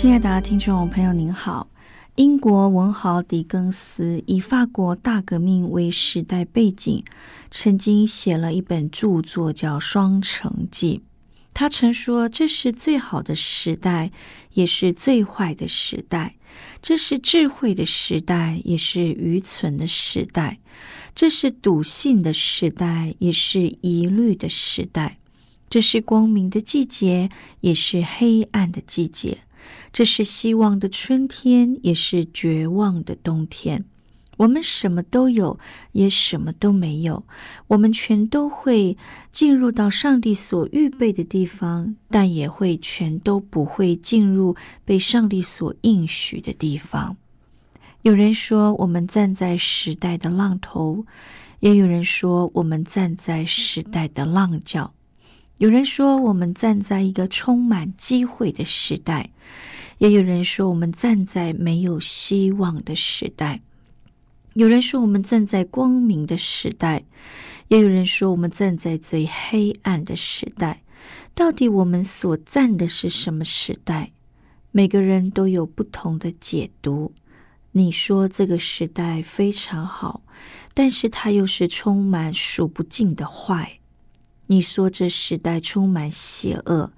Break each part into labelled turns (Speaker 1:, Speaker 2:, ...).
Speaker 1: 亲爱的听众朋友，您好。英国文豪狄更斯以法国大革命为时代背景，曾经写了一本著作叫《双城记》。他曾说：“这是最好的时代，也是最坏的时代；这是智慧的时代，也是愚蠢的时代；这是笃信的时代，也是疑虑的时代；这是光明的季节，也是黑暗的季节。”这是希望的春天，也是绝望的冬天。我们什么都有，也什么都没有。我们全都会进入到上帝所预备的地方，但也会全都不会进入被上帝所应许的地方。有人说，我们站在时代的浪头；也有人说，我们站在时代的浪脚。有人说，我们站在一个充满机会的时代；也有人说，我们站在没有希望的时代。有人说，我们站在光明的时代；也有人说，我们站在最黑暗的时代。到底我们所站的是什么时代？每个人都有不同的解读。你说这个时代非常好，但是它又是充满数不尽的坏。你说这时代充满邪恶，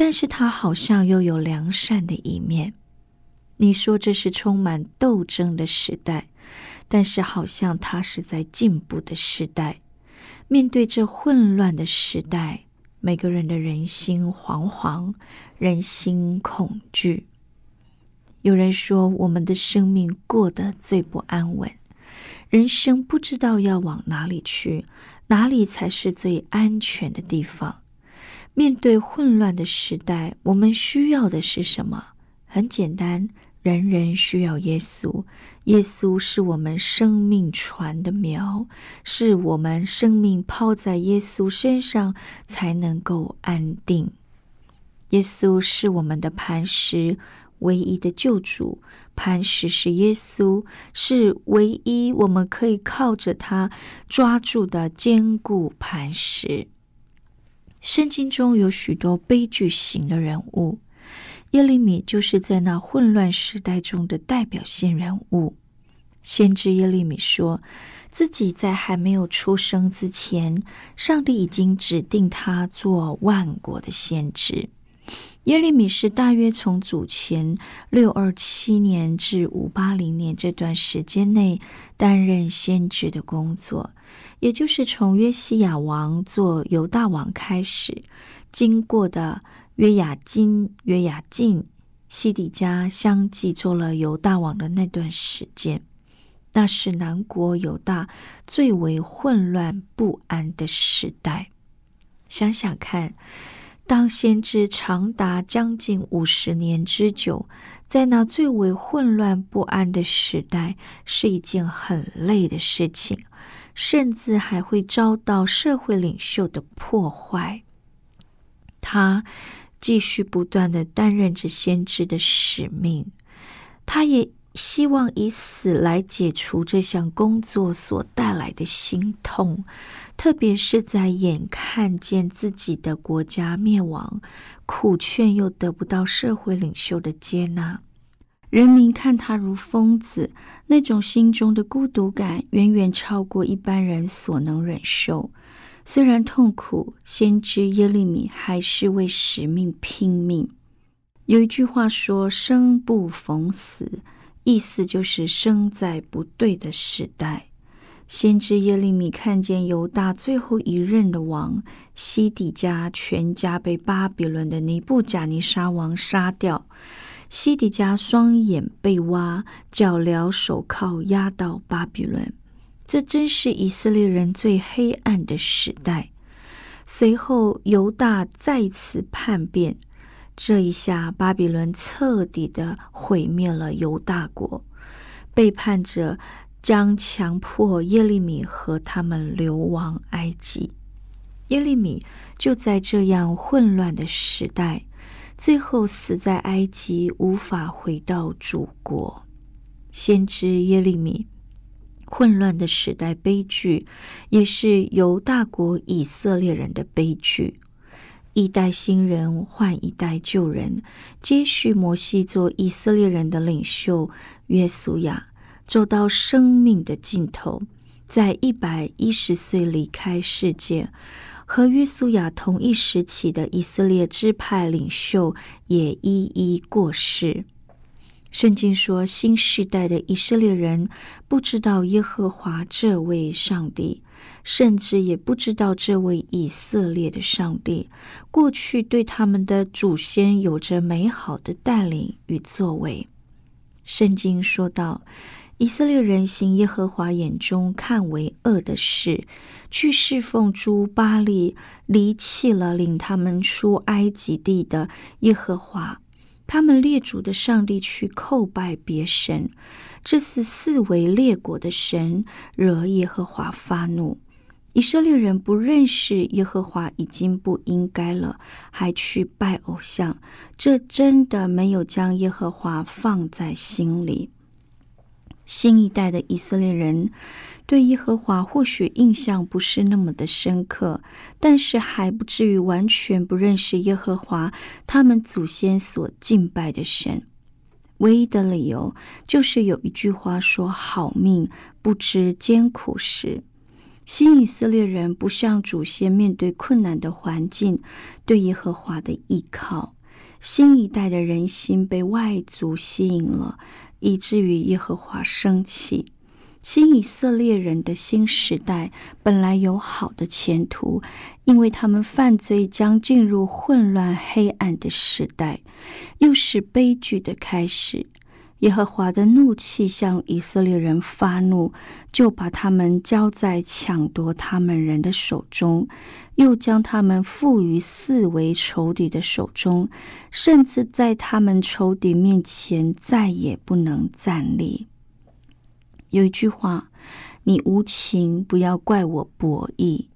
Speaker 1: 但是他好像又有良善的一面。你说这是充满斗争的时代，但是好像他是在进步的时代。面对这混乱的时代，每个人的人心惶惶，人心恐惧。有人说，我们的生命过得最不安稳，人生不知道要往哪里去。哪里才是最安全的地方？面对混乱的时代，我们需要的是什么？很简单，人人需要耶稣。耶稣是我们生命船的苗，是我们生命抛在耶稣身上才能够安定。耶稣是我们的磐石。唯一的救主磐石是耶稣，是唯一我们可以靠着他抓住的坚固磐石。圣经中有许多悲剧型的人物，耶利米就是在那混乱时代中的代表性人物。先知耶利米说自己在还没有出生之前，上帝已经指定他做万国的先知。耶利米是大约从主前六二七年至五八零年这段时间内担任先知的工作，也就是从约西亚王做犹大王开始，经过的约雅金、约雅敬、西底家相继做了犹大王的那段时间，那是南国犹大最为混乱不安的时代。想想看。当先知长达将近五十年之久，在那最为混乱不安的时代，是一件很累的事情，甚至还会遭到社会领袖的破坏。他继续不断的担任着先知的使命，他也。希望以死来解除这项工作所带来的心痛，特别是在眼看见自己的国家灭亡，苦劝又得不到社会领袖的接纳，人民看他如疯子，那种心中的孤独感远远超过一般人所能忍受。虽然痛苦，先知耶利米还是为使命拼命。有一句话说：“生不逢死”，意思就是生在不对的时代。先知耶利米看见犹大最后一任的王西底家全家被巴比伦的尼布甲尼沙王杀掉，西底家双眼被挖，脚镣手铐押到巴比伦。这真是以色列人最黑暗的时代。随后犹大再次叛变，这一下巴比伦彻底的毁灭了犹大国，背叛者。将强迫耶利米和他们流亡埃及。耶利米就在这样混乱的时代，最后死在埃及，无法回到祖国。先知耶利米，混乱的时代悲剧，也是犹大国以色列人的悲剧。一代新人换一代旧人，接续摩西做以色列人的领袖约书亚。走到生命的尽头，在一百一十岁离开世界。和约书亚同一时期的以色列支派领袖也一一过世。圣经说，新时代的以色列人不知道耶和华这位上帝，甚至也不知道这位以色列的上帝过去对他们的祖先有着美好的带领与作为。圣经说道。以色列人行耶和华眼中看为恶的事，去侍奉诸巴利，离弃了领他们出埃及地的耶和华。他们列祖的上帝去叩拜别神，这是四维列国的神，惹耶和华发怒。以色列人不认识耶和华，已经不应该了，还去拜偶像，这真的没有将耶和华放在心里。新一代的以色列人对耶和华或许印象不是那么的深刻，但是还不至于完全不认识耶和华，他们祖先所敬拜的神。唯一的理由就是有一句话说：“好命不知艰苦时。”新以色列人不像祖先面对困难的环境，对耶和华的依靠。新一代的人心被外族吸引了。以至于耶和华生气。新以色列人的新时代本来有好的前途，因为他们犯罪将进入混乱黑暗的时代，又是悲剧的开始。耶和华的怒气向以色列人发怒，就把他们交在抢夺他们人的手中，又将他们赋予四围仇敌的手中，甚至在他们仇敌面前再也不能站立。有一句话：“你无情，不要怪我博弈。”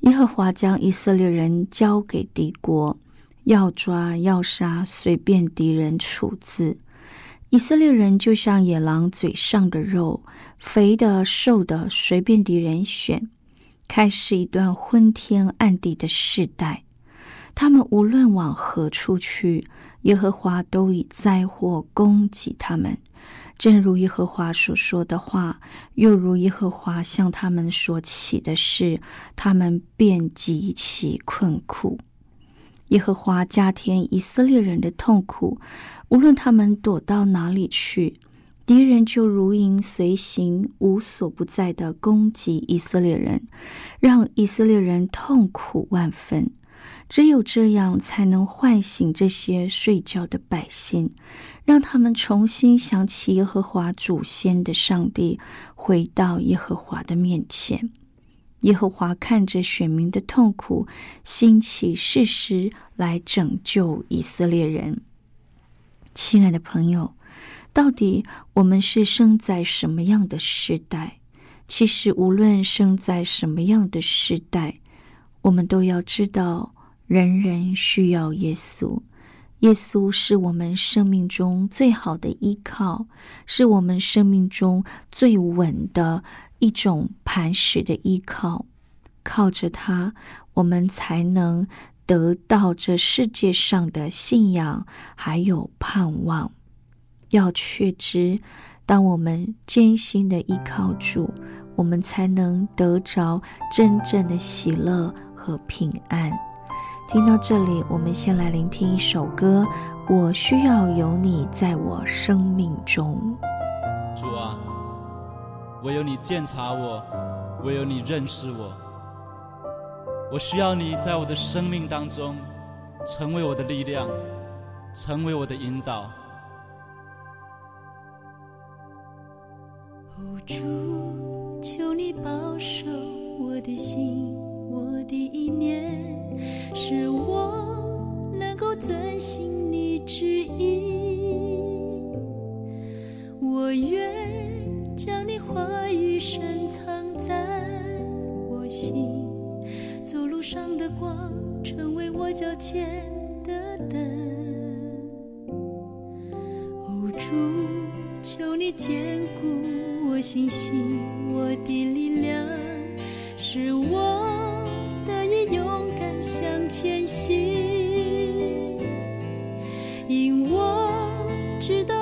Speaker 1: 耶和华将以色列人交给敌国，要抓要杀，随便敌人处置。以色列人就像野狼嘴上的肉，肥的、瘦的，随便敌人选。开始一段昏天暗地的世代，他们无论往何处去，耶和华都以灾祸攻击他们。正如耶和华所说的话，又如耶和华向他们所起的事，他们便极其困苦。耶和华加添以色列人的痛苦，无论他们躲到哪里去，敌人就如影随形，无所不在的攻击以色列人，让以色列人痛苦万分。只有这样，才能唤醒这些睡觉的百姓，让他们重新想起耶和华祖先的上帝，回到耶和华的面前。耶和华看着选民的痛苦，兴起事实来拯救以色列人。亲爱的朋友，到底我们是生在什么样的时代？其实，无论生在什么样的时代，我们都要知道，人人需要耶稣。耶稣是我们生命中最好的依靠，是我们生命中最稳的。一种磐石的依靠，靠着它，我们才能得到这世界上的信仰，还有盼望。要确知，当我们艰辛的依靠主，我们才能得着真正的喜乐和平安。听到这里，我们先来聆听一首歌。我需要有你在我生命中。
Speaker 2: 主啊，唯有你鉴察我，唯有你认识我。我需要你在我的生命当中，成为我的力量，成为我的引导。
Speaker 3: 主，求你保守我的心，我的意念。使我能够遵行你旨意，我愿将你话语深藏在我心，走路上的光，成为我脚前的灯。哦，主，求你坚固我信心，我的力量，使我得以勇敢向。前行，因我知道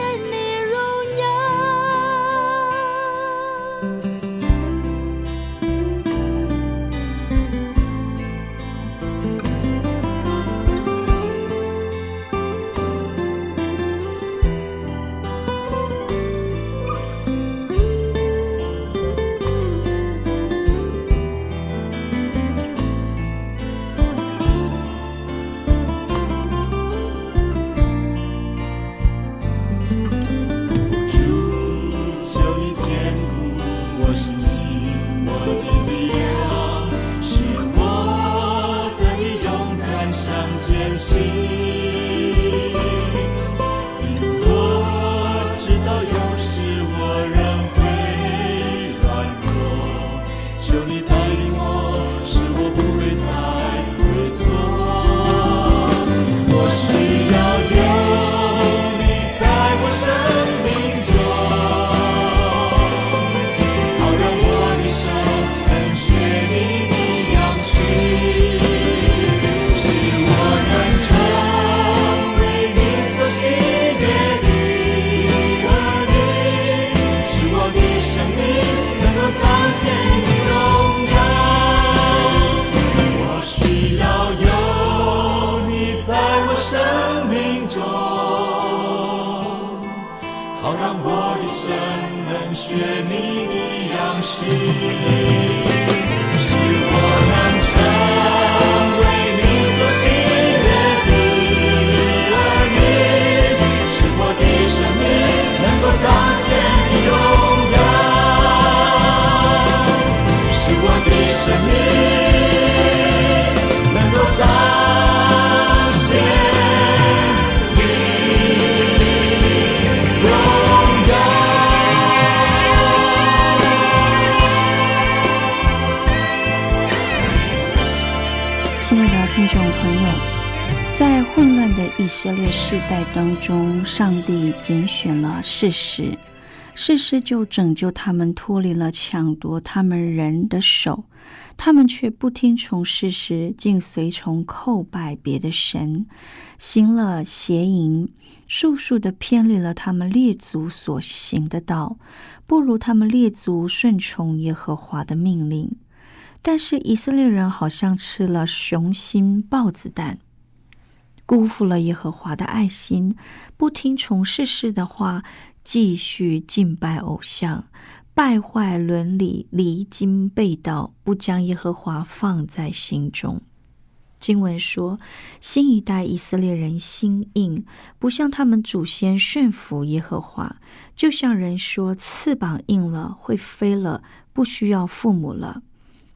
Speaker 3: 见你。
Speaker 1: 上帝拣选了事实，事实就拯救他们脱离了抢夺他们人的手，他们却不听从事实，竟随从叩拜别的神，行了邪淫，速速的偏离了他们列祖所行的道，不如他们列祖顺从耶和华的命令。但是以色列人好像吃了雄心豹子胆。辜负了耶和华的爱心，不听从世事的话，继续敬拜偶像，败坏伦理，离经背道，不将耶和华放在心中。经文说，新一代以色列人心硬，不像他们祖先驯服耶和华，就像人说翅膀硬了会飞了，不需要父母了。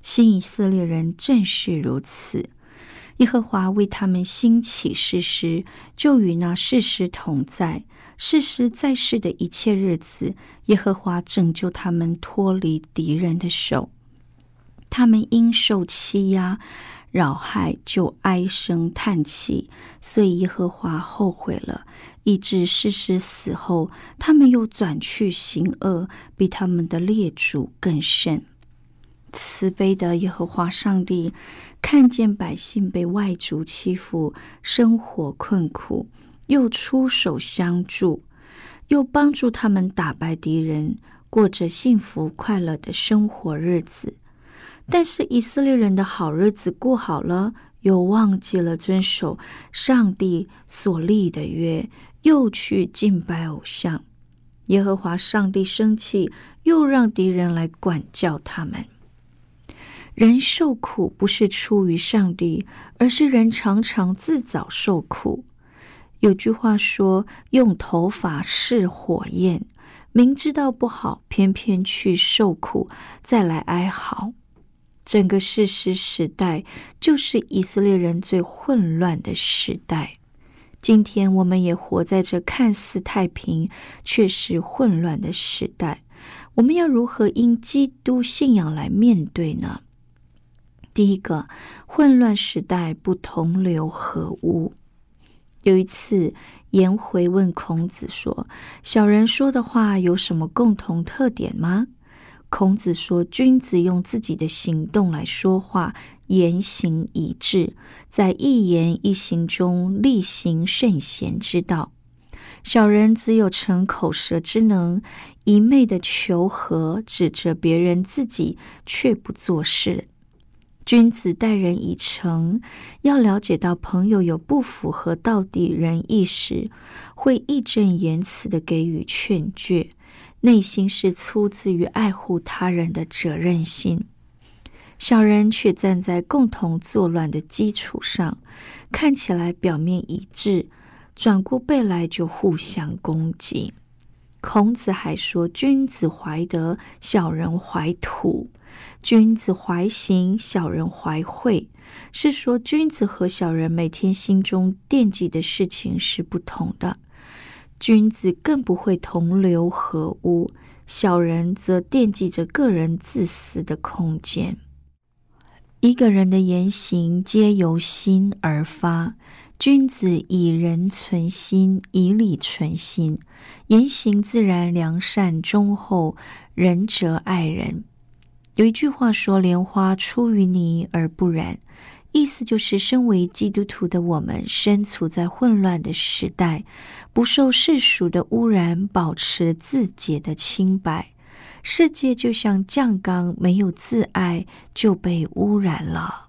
Speaker 1: 新以色列人正是如此。耶和华为他们兴起誓师，就与那誓师同在。誓师在世的一切日子，耶和华拯救他们脱离敌人的手。他们因受欺压、扰害，就唉声叹气，所以耶和华后悔了，以致誓师死后，他们又转去行恶，比他们的列祖更甚。慈悲的耶和华上帝看见百姓被外族欺负，生活困苦。又出手相助，又帮助他们打败敌人，过着幸福快乐的生活日子。但是以色列人的好日子过好了，又忘记了遵守上帝所立的约，又去敬拜偶像。耶和华上帝生气，又让敌人来管教他们。人受苦不是出于上帝，而是人常常自找受苦。有句话说：“用头发试火焰，明知道不好，偏偏去受苦，再来哀嚎。”整个事实时代就是以色列人最混乱的时代。今天我们也活在这看似太平却是混乱的时代。我们要如何因基督信仰来面对呢？第一个，混乱时代不同流合污。有一次，颜回问孔子说：“小人说的话有什么共同特点吗？”孔子说：“君子用自己的行动来说话，言行一致，在一言一行中力行圣贤之道。小人只有逞口舌之能，一昧的求和，指责别人，自己却不做事。”君子待人以诚，要了解到朋友有不符合道底仁义时，会义正言辞的给予劝诫，内心是出自于爱护他人的责任心。小人却站在共同作乱的基础上，看起来表面一致，转过背来就互相攻击。孔子还说：“君子怀德，小人怀土。”君子怀行，小人怀惠，是说君子和小人每天心中惦记的事情是不同的。君子更不会同流合污，小人则惦记着个人自私的空间。一个人的言行皆由心而发，君子以仁存心，以礼存心，言行自然良善忠厚，仁者爱人。有一句话说：“莲花出淤泥而不染”，意思就是，身为基督徒的我们，身处在混乱的时代，不受世俗的污染，保持自洁的清白。世界就像酱缸，没有自爱就被污染了。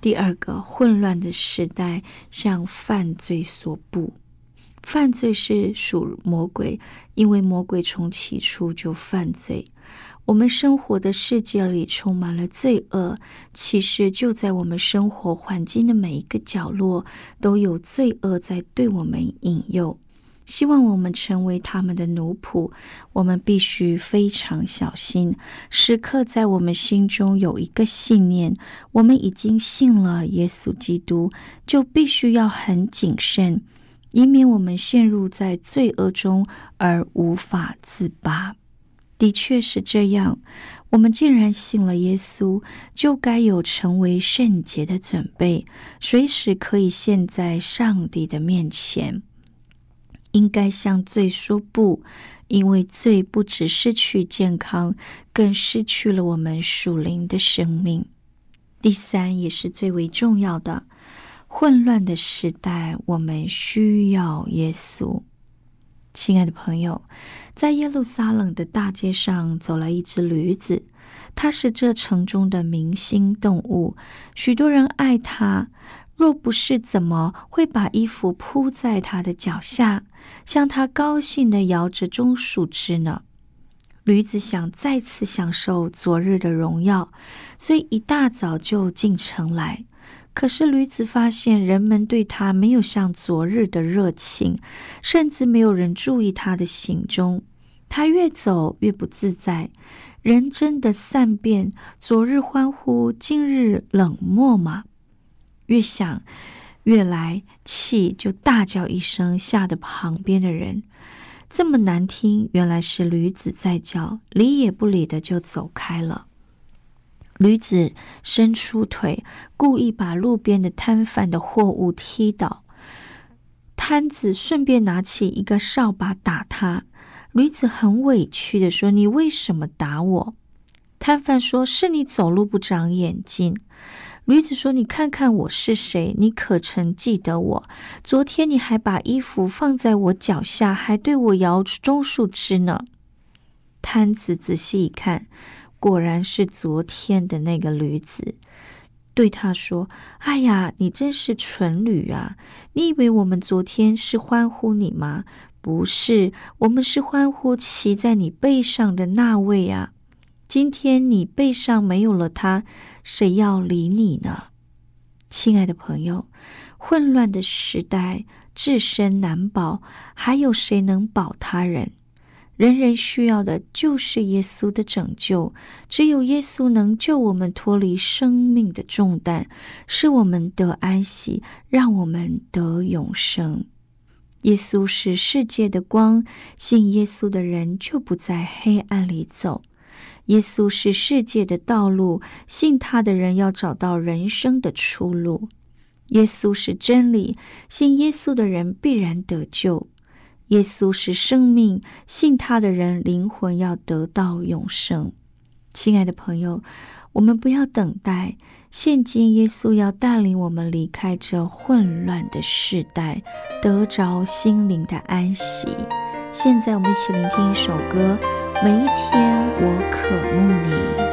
Speaker 1: 第二个，混乱的时代向犯罪所布，犯罪是属魔鬼，因为魔鬼从起初就犯罪。我们生活的世界里充满了罪恶，其实就在我们生活环境的每一个角落，都有罪恶在对我们引诱，希望我们成为他们的奴仆。我们必须非常小心，时刻在我们心中有一个信念：我们已经信了耶稣基督，就必须要很谨慎，以免我们陷入在罪恶中而无法自拔。的确是这样。我们既然信了耶稣，就该有成为圣洁的准备，随时可以现在上帝的面前。应该向罪说不，因为罪不只失去健康，更失去了我们属灵的生命。第三，也是最为重要的，混乱的时代，我们需要耶稣。亲爱的朋友，在耶路撒冷的大街上走来一只驴子，它是这城中的明星动物，许多人爱它。若不是，怎么会把衣服铺在它的脚下，向它高兴的摇着棕树枝呢？驴子想再次享受昨日的荣耀，所以一大早就进城来。可是驴子发现人们对他没有像昨日的热情，甚至没有人注意他的行踪。他越走越不自在，人真的善变，昨日欢呼，今日冷漠吗？越想越来气，就大叫一声，吓得旁边的人这么难听，原来是驴子在叫，理也不理的就走开了。驴子伸出腿，故意把路边的摊贩的货物踢倒，摊子顺便拿起一个扫把打他。驴子很委屈的说：“你为什么打我？”摊贩说：“是你走路不长眼睛。”驴子说：“你看看我是谁？你可曾记得我？昨天你还把衣服放在我脚下，还对我摇棕树枝呢。”摊子仔细一看。果然是昨天的那个驴子，对他说：“哎呀，你真是蠢驴啊！你以为我们昨天是欢呼你吗？不是，我们是欢呼骑在你背上的那位啊！今天你背上没有了他，谁要理你呢？”亲爱的朋友，混乱的时代，自身难保，还有谁能保他人？人人需要的就是耶稣的拯救，只有耶稣能救我们脱离生命的重担，使我们得安息，让我们得永生。耶稣是世界的光，信耶稣的人就不在黑暗里走。耶稣是世界的道路，信他的人要找到人生的出路。耶稣是真理，信耶稣的人必然得救。耶稣是生命，信他的人灵魂要得到永生。亲爱的朋友，我们不要等待，现今耶稣要带领我们离开这混乱的时代，得着心灵的安息。现在，我们一起聆听一首歌：每一天，我渴慕你。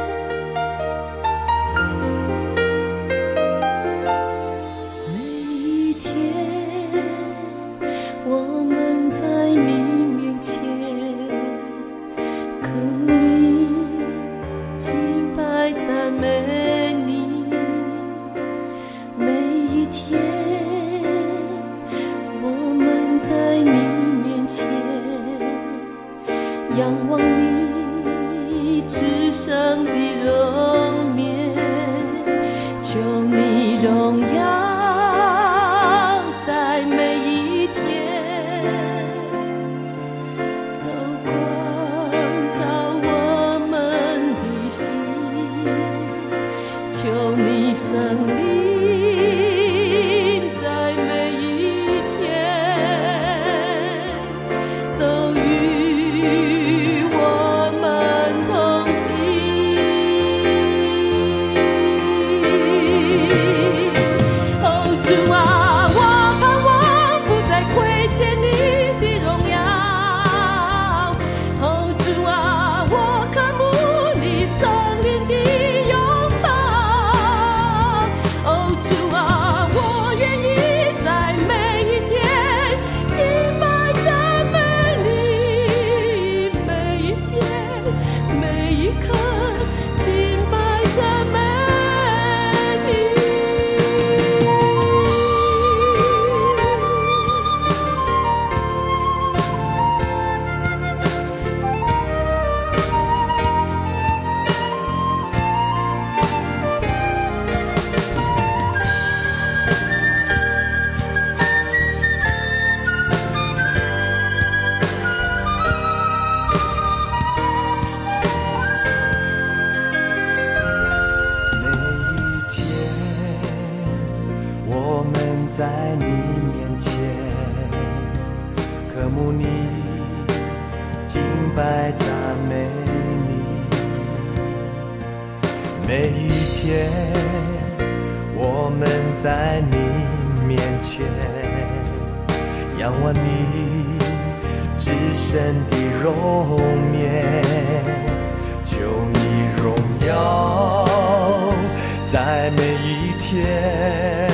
Speaker 3: 天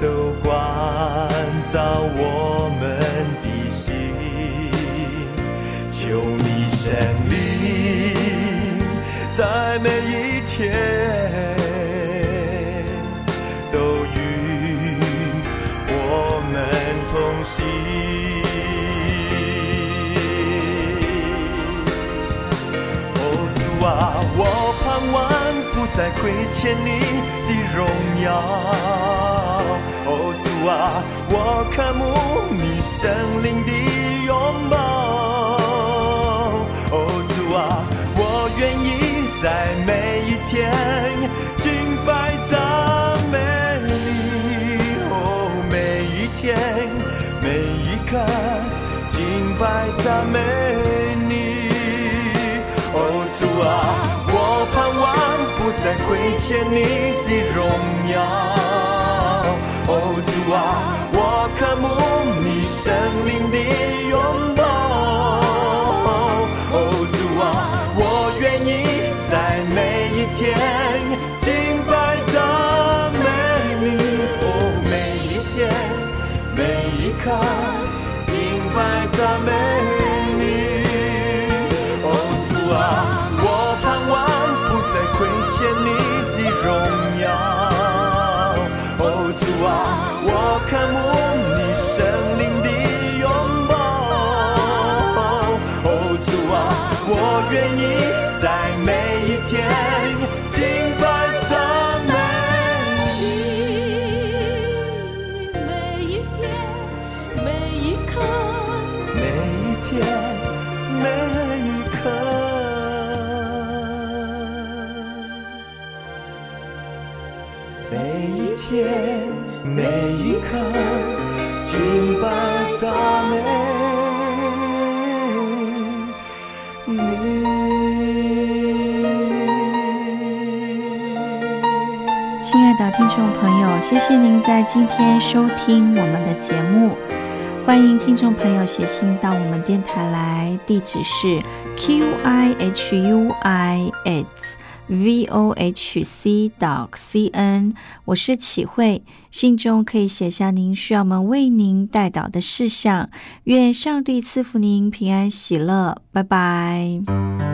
Speaker 3: 都关照我们的心求你胜利在每一天再亏欠你的荣耀。哦，主啊，我渴慕你圣灵的拥抱。哦，主啊，我愿意在每一天敬拜赞美你。哦，每一天，每一刻敬拜赞美你。哦，主啊。盼望不再亏欠你的荣耀，哦主啊，我渴慕
Speaker 4: 你
Speaker 1: 圣灵的拥抱，谢谢您在今天收听我们的节目。欢迎听众朋友写信到我们电台来，地址是 q i h u i s。vohc dot cn，我是启慧，信中可以写下您需要我们为您带导的事项。愿上帝赐福您平安喜乐，拜拜。